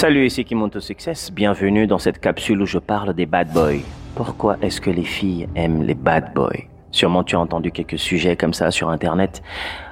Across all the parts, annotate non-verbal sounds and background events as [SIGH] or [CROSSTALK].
Salut, ici Kimoto Success. Bienvenue dans cette capsule où je parle des bad boys. Pourquoi est-ce que les filles aiment les bad boys? Sûrement tu as entendu quelques sujets comme ça sur internet.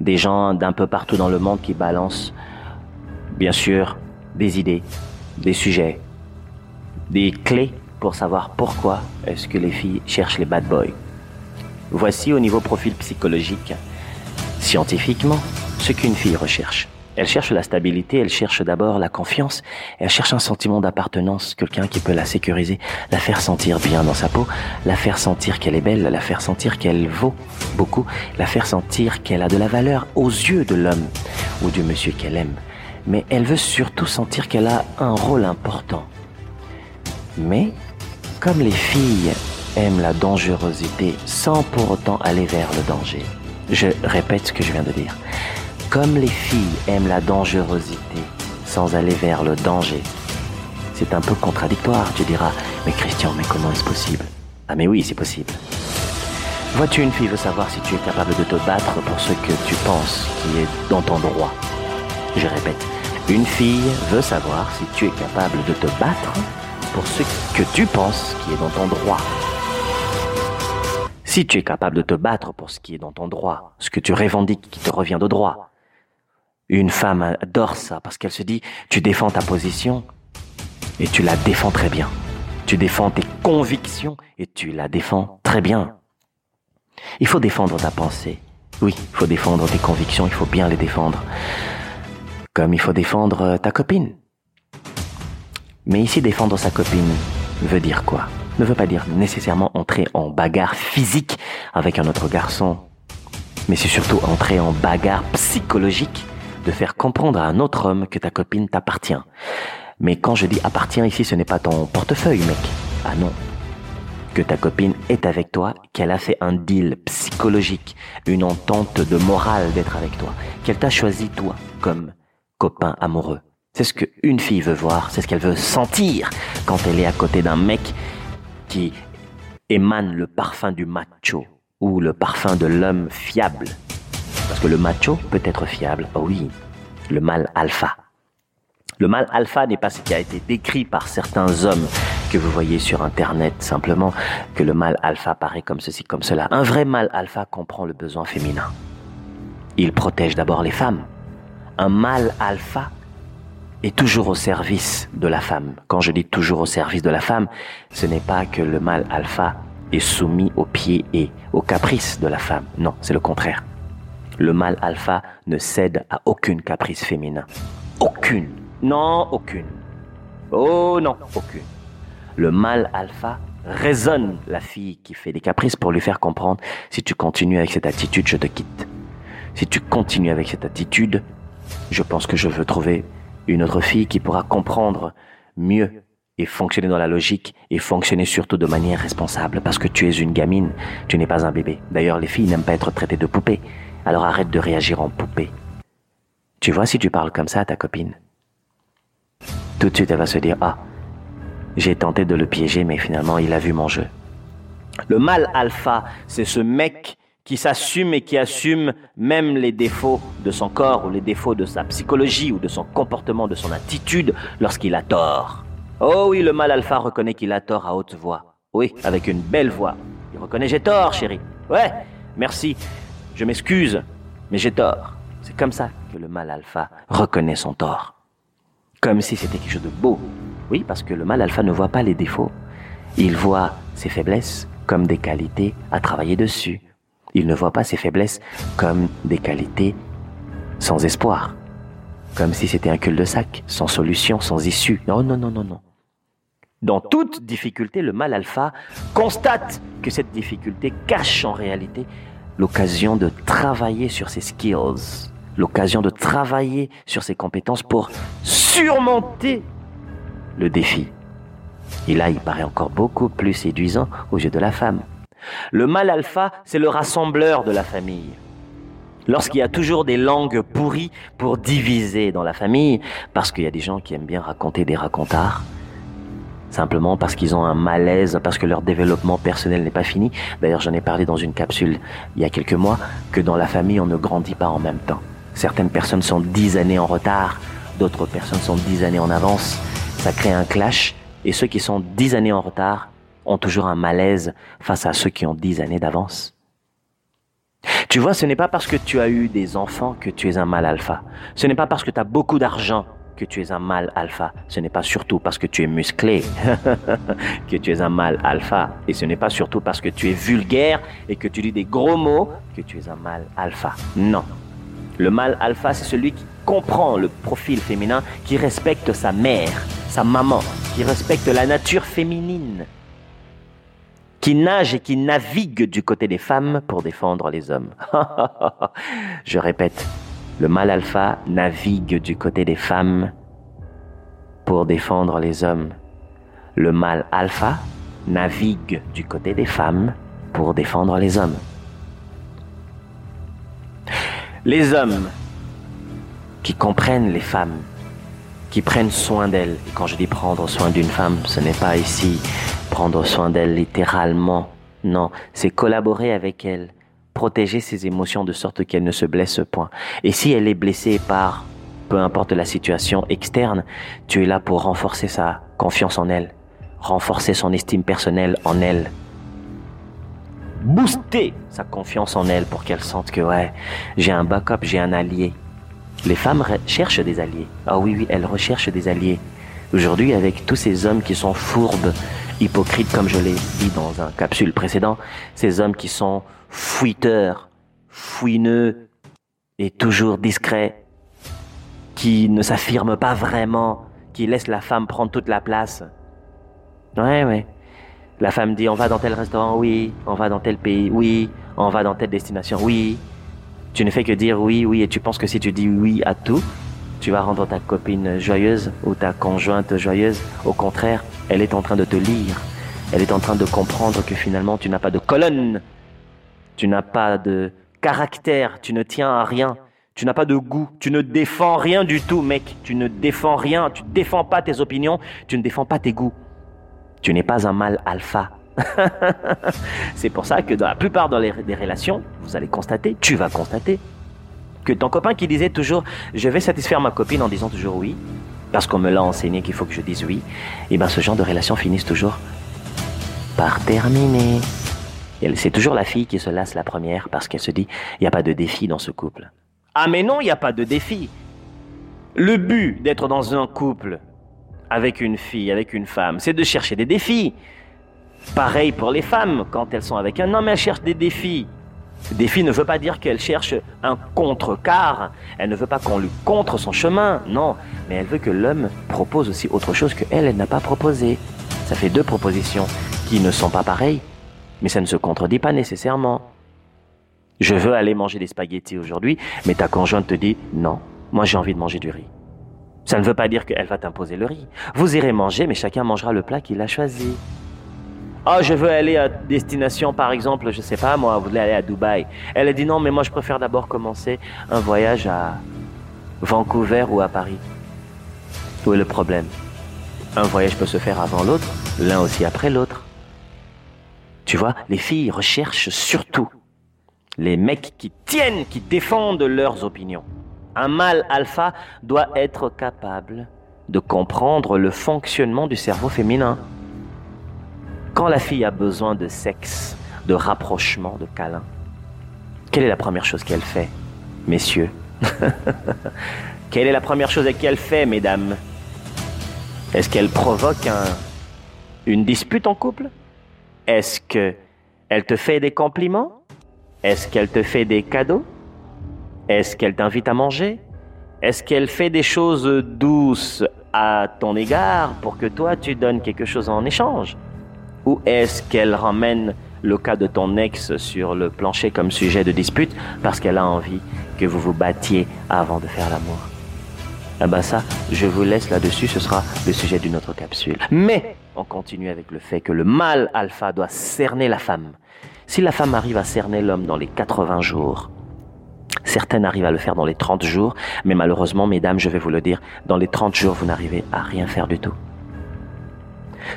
Des gens d'un peu partout dans le monde qui balancent, bien sûr, des idées, des sujets, des clés pour savoir pourquoi est-ce que les filles cherchent les bad boys. Voici au niveau profil psychologique, scientifiquement, ce qu'une fille recherche. Elle cherche la stabilité, elle cherche d'abord la confiance, elle cherche un sentiment d'appartenance, quelqu'un qui peut la sécuriser, la faire sentir bien dans sa peau, la faire sentir qu'elle est belle, la faire sentir qu'elle vaut beaucoup, la faire sentir qu'elle a de la valeur aux yeux de l'homme ou du monsieur qu'elle aime. Mais elle veut surtout sentir qu'elle a un rôle important. Mais, comme les filles aiment la dangerosité sans pour autant aller vers le danger, je répète ce que je viens de dire. Comme les filles aiment la dangerosité sans aller vers le danger, c'est un peu contradictoire, tu diras. Mais Christian, mais comment est-ce possible? Ah mais oui, c'est possible. Vois-tu, une fille veut savoir si tu es capable de te battre pour ce que tu penses qui est dans ton droit. Je répète, une fille veut savoir si tu es capable de te battre pour ce que tu penses qui est dans ton droit. Si tu es capable de te battre pour ce qui est dans ton droit, ce que tu revendiques qui te revient de droit, une femme adore ça parce qu'elle se dit, tu défends ta position et tu la défends très bien. Tu défends tes convictions et tu la défends très bien. Il faut défendre ta pensée. Oui, il faut défendre tes convictions, il faut bien les défendre. Comme il faut défendre ta copine. Mais ici, défendre sa copine veut dire quoi? Ne veut pas dire nécessairement entrer en bagarre physique avec un autre garçon. Mais c'est surtout entrer en bagarre psychologique de faire comprendre à un autre homme que ta copine t'appartient. Mais quand je dis appartient ici, ce n'est pas ton portefeuille, mec. Ah non. Que ta copine est avec toi, qu'elle a fait un deal psychologique, une entente de morale d'être avec toi, qu'elle t'a choisi toi comme copain amoureux. C'est ce qu'une fille veut voir, c'est ce qu'elle veut sentir quand elle est à côté d'un mec qui émane le parfum du macho ou le parfum de l'homme fiable parce que le macho peut être fiable. Oh oui, le mâle alpha. Le mâle alpha n'est pas ce qui a été décrit par certains hommes que vous voyez sur Internet, simplement que le mâle alpha paraît comme ceci, comme cela. Un vrai mâle alpha comprend le besoin féminin. Il protège d'abord les femmes. Un mâle alpha est toujours au service de la femme. Quand je dis toujours au service de la femme, ce n'est pas que le mâle alpha est soumis aux pieds et aux caprices de la femme. Non, c'est le contraire. Le mâle alpha ne cède à aucune caprice féminin. Aucune. Non, aucune. Oh non, aucune. Le mâle alpha raisonne la fille qui fait des caprices pour lui faire comprendre si tu continues avec cette attitude, je te quitte. Si tu continues avec cette attitude, je pense que je veux trouver une autre fille qui pourra comprendre mieux et fonctionner dans la logique et fonctionner surtout de manière responsable parce que tu es une gamine, tu n'es pas un bébé. D'ailleurs, les filles n'aiment pas être traitées de poupée. Alors arrête de réagir en poupée. Tu vois si tu parles comme ça à ta copine. Tout de suite, elle va se dire, ah, j'ai tenté de le piéger, mais finalement, il a vu mon jeu. Le mal alpha, c'est ce mec qui s'assume et qui assume même les défauts de son corps ou les défauts de sa psychologie ou de son comportement, de son attitude lorsqu'il a tort. Oh oui, le mal alpha reconnaît qu'il a tort à haute voix. Oui, avec une belle voix. Il reconnaît j'ai tort, chérie. Ouais, merci. Je m'excuse, mais j'ai tort. C'est comme ça que le mal alpha reconnaît son tort. Comme si c'était quelque chose de beau. Oui, parce que le mal alpha ne voit pas les défauts. Il voit ses faiblesses comme des qualités à travailler dessus. Il ne voit pas ses faiblesses comme des qualités sans espoir. Comme si c'était un cul-de-sac, sans solution, sans issue. Non, non, non, non, non. Dans toute difficulté, le mal alpha constate que cette difficulté cache en réalité l'occasion de travailler sur ses skills, l'occasion de travailler sur ses compétences pour surmonter le défi. Et là, il paraît encore beaucoup plus séduisant aux yeux de la femme. Le mâle alpha, c'est le rassembleur de la famille. Lorsqu'il y a toujours des langues pourries pour diviser dans la famille, parce qu'il y a des gens qui aiment bien raconter des racontards, simplement parce qu'ils ont un malaise, parce que leur développement personnel n'est pas fini. D'ailleurs, j'en ai parlé dans une capsule il y a quelques mois, que dans la famille, on ne grandit pas en même temps. Certaines personnes sont dix années en retard d'autres personnes sont dix années en avance. Ça crée un clash et ceux qui sont dix années en retard ont toujours un malaise face à ceux qui ont dix années d'avance. Tu vois, ce n'est pas parce que tu as eu des enfants que tu es un mâle alpha. Ce n'est pas parce que tu as beaucoup d'argent que tu es un mâle alpha. Ce n'est pas surtout parce que tu es musclé [LAUGHS] que tu es un mâle alpha. Et ce n'est pas surtout parce que tu es vulgaire et que tu dis des gros mots que tu es un mâle alpha. Non. Le mâle alpha, c'est celui qui comprend le profil féminin, qui respecte sa mère, sa maman, qui respecte la nature féminine, qui nage et qui navigue du côté des femmes pour défendre les hommes. [LAUGHS] Je répète, le mâle alpha navigue du côté des femmes pour défendre les hommes. Le mâle alpha navigue du côté des femmes pour défendre les hommes. Les hommes qui comprennent les femmes, qui prennent soin d'elles. Et quand je dis prendre soin d'une femme, ce n'est pas ici prendre soin d'elle littéralement. Non, c'est collaborer avec elle, protéger ses émotions de sorte qu'elle ne se blesse point. Et si elle est blessée par peu importe la situation externe, tu es là pour renforcer sa confiance en elle, renforcer son estime personnelle en elle, booster sa confiance en elle pour qu'elle sente que ouais, j'ai un backup, j'ai un allié. Les femmes cherchent des alliés. Ah oui, oui, elles recherchent des alliés. Aujourd'hui, avec tous ces hommes qui sont fourbes, hypocrites, comme je l'ai dit dans un capsule précédent, ces hommes qui sont fuiteurs, fouineux et toujours discrets, qui ne s'affirment pas vraiment, qui laissent la femme prendre toute la place. Ouais, ouais. La femme dit on va dans tel restaurant, oui. On va dans tel pays, oui. On va dans telle destination, oui. Tu ne fais que dire oui, oui, et tu penses que si tu dis oui à tout, tu vas rendre ta copine joyeuse ou ta conjointe joyeuse. Au contraire, elle est en train de te lire. Elle est en train de comprendre que finalement tu n'as pas de colonne. Tu n'as pas de caractère. Tu ne tiens à rien. Tu n'as pas de goût. Tu ne défends rien du tout, mec. Tu ne défends rien. Tu ne défends pas tes opinions. Tu ne défends pas tes goûts. Tu n'es pas un mâle alpha. [LAUGHS] c'est pour ça que dans la plupart des relations, vous allez constater, tu vas constater, que ton copain qui disait toujours je vais satisfaire ma copine en disant toujours oui, parce qu'on me l'a enseigné qu'il faut que je dise oui, et bien ce genre de relations finissent toujours par terminer. C'est toujours la fille qui se lasse la première parce qu'elle se dit il n'y a pas de défi dans ce couple. Ah mais non, il n'y a pas de défi. Le but d'être dans un couple avec une fille, avec une femme, c'est de chercher des défis. Pareil pour les femmes, quand elles sont avec un homme, elles cherchent des défis. Défi ne veut pas dire qu'elle cherche un contre-car, elle ne veut pas qu'on lui contre son chemin, non, mais elle veut que l'homme propose aussi autre chose que elle, elle n'a pas proposé. Ça fait deux propositions qui ne sont pas pareilles, mais ça ne se contredit pas nécessairement. Je veux aller manger des spaghettis aujourd'hui, mais ta conjointe te dit non, moi j'ai envie de manger du riz. Ça ne veut pas dire qu'elle va t'imposer le riz. Vous irez manger, mais chacun mangera le plat qu'il a choisi. Oh, je veux aller à destination, par exemple, je sais pas, moi, vous voulez aller à Dubaï. Elle a dit non, mais moi, je préfère d'abord commencer un voyage à Vancouver ou à Paris. Où est le problème? Un voyage peut se faire avant l'autre, l'un aussi après l'autre. Tu vois, les filles recherchent surtout les mecs qui tiennent, qui défendent leurs opinions. Un mâle alpha doit être capable de comprendre le fonctionnement du cerveau féminin. Quand la fille a besoin de sexe, de rapprochement, de câlin, quelle est la première chose qu'elle fait, messieurs? [LAUGHS] Quelle est la première chose qu'elle fait, mesdames? Est-ce qu'elle provoque une dispute en couple? Est-ce qu'elle te fait des compliments? Est-ce qu'elle te fait des cadeaux? Est-ce qu'elle t'invite à manger? Est-ce qu'elle fait des choses douces à ton égard pour que toi tu donnes quelque chose en échange? Ou est-ce qu'elle ramène le cas de ton ex sur le plancher comme sujet de dispute parce qu'elle a envie que vous vous battiez avant de faire l'amour? Eh ben ça, je vous laisse là-dessus, ce sera le sujet d'une autre capsule. Mais on continue avec le fait que le mâle alpha doit cerner la femme. Si la femme arrive à cerner l'homme dans les 80 jours, certaines arrivent à le faire dans les 30 jours, mais malheureusement, mesdames, je vais vous le dire, dans les 30 jours, vous n'arrivez à rien faire du tout.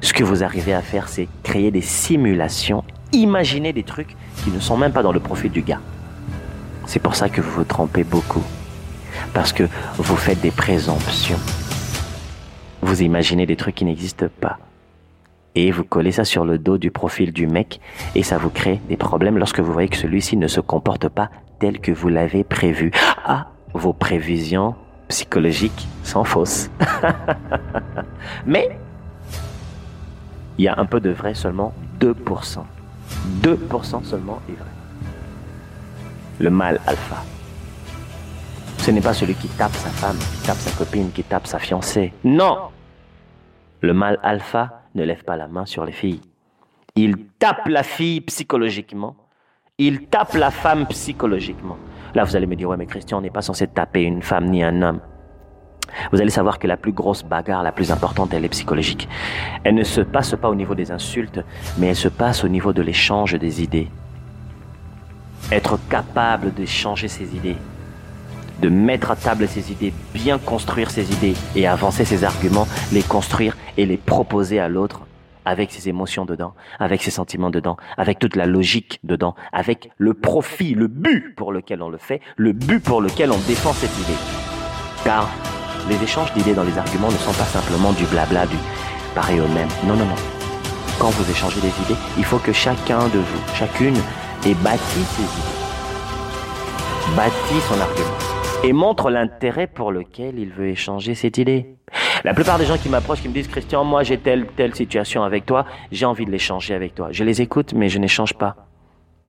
Ce que vous arrivez à faire, c'est créer des simulations, imaginer des trucs qui ne sont même pas dans le profil du gars. C'est pour ça que vous vous trompez beaucoup. Parce que vous faites des présomptions. Vous imaginez des trucs qui n'existent pas. Et vous collez ça sur le dos du profil du mec et ça vous crée des problèmes lorsque vous voyez que celui-ci ne se comporte pas tel que vous l'avez prévu. Ah, vos prévisions psychologiques sont fausses. [LAUGHS] Mais il y a un peu de vrai, seulement 2%. 2% seulement est vrai. Le mal alpha. Ce n'est pas celui qui tape sa femme, qui tape sa copine, qui tape sa fiancée. Non Le mal alpha ne lève pas la main sur les filles. Il tape la fille psychologiquement. Il tape la femme psychologiquement. Là, vous allez me dire, ouais, mais Christian, on n'est pas censé taper une femme ni un homme. Vous allez savoir que la plus grosse bagarre, la plus importante, elle est psychologique. Elle ne se passe pas au niveau des insultes, mais elle se passe au niveau de l'échange des idées. Être capable d'échanger ses idées, de mettre à table ses idées, bien construire ses idées et avancer ses arguments, les construire et les proposer à l'autre avec ses émotions dedans, avec ses sentiments dedans, avec toute la logique dedans, avec le profit, le but pour lequel on le fait, le but pour lequel on défend cette idée. Car les échanges d'idées dans les arguments ne sont pas simplement du blabla, du pareil au même. Non, non, non. Quand vous échangez des idées, il faut que chacun de vous, chacune, ait bâti ses idées, bâti son argument et montre l'intérêt pour lequel il veut échanger cette idée. La plupart des gens qui m'approchent, qui me disent Christian, moi j'ai telle telle situation avec toi, j'ai envie de l'échanger avec toi. Je les écoute, mais je n'échange pas.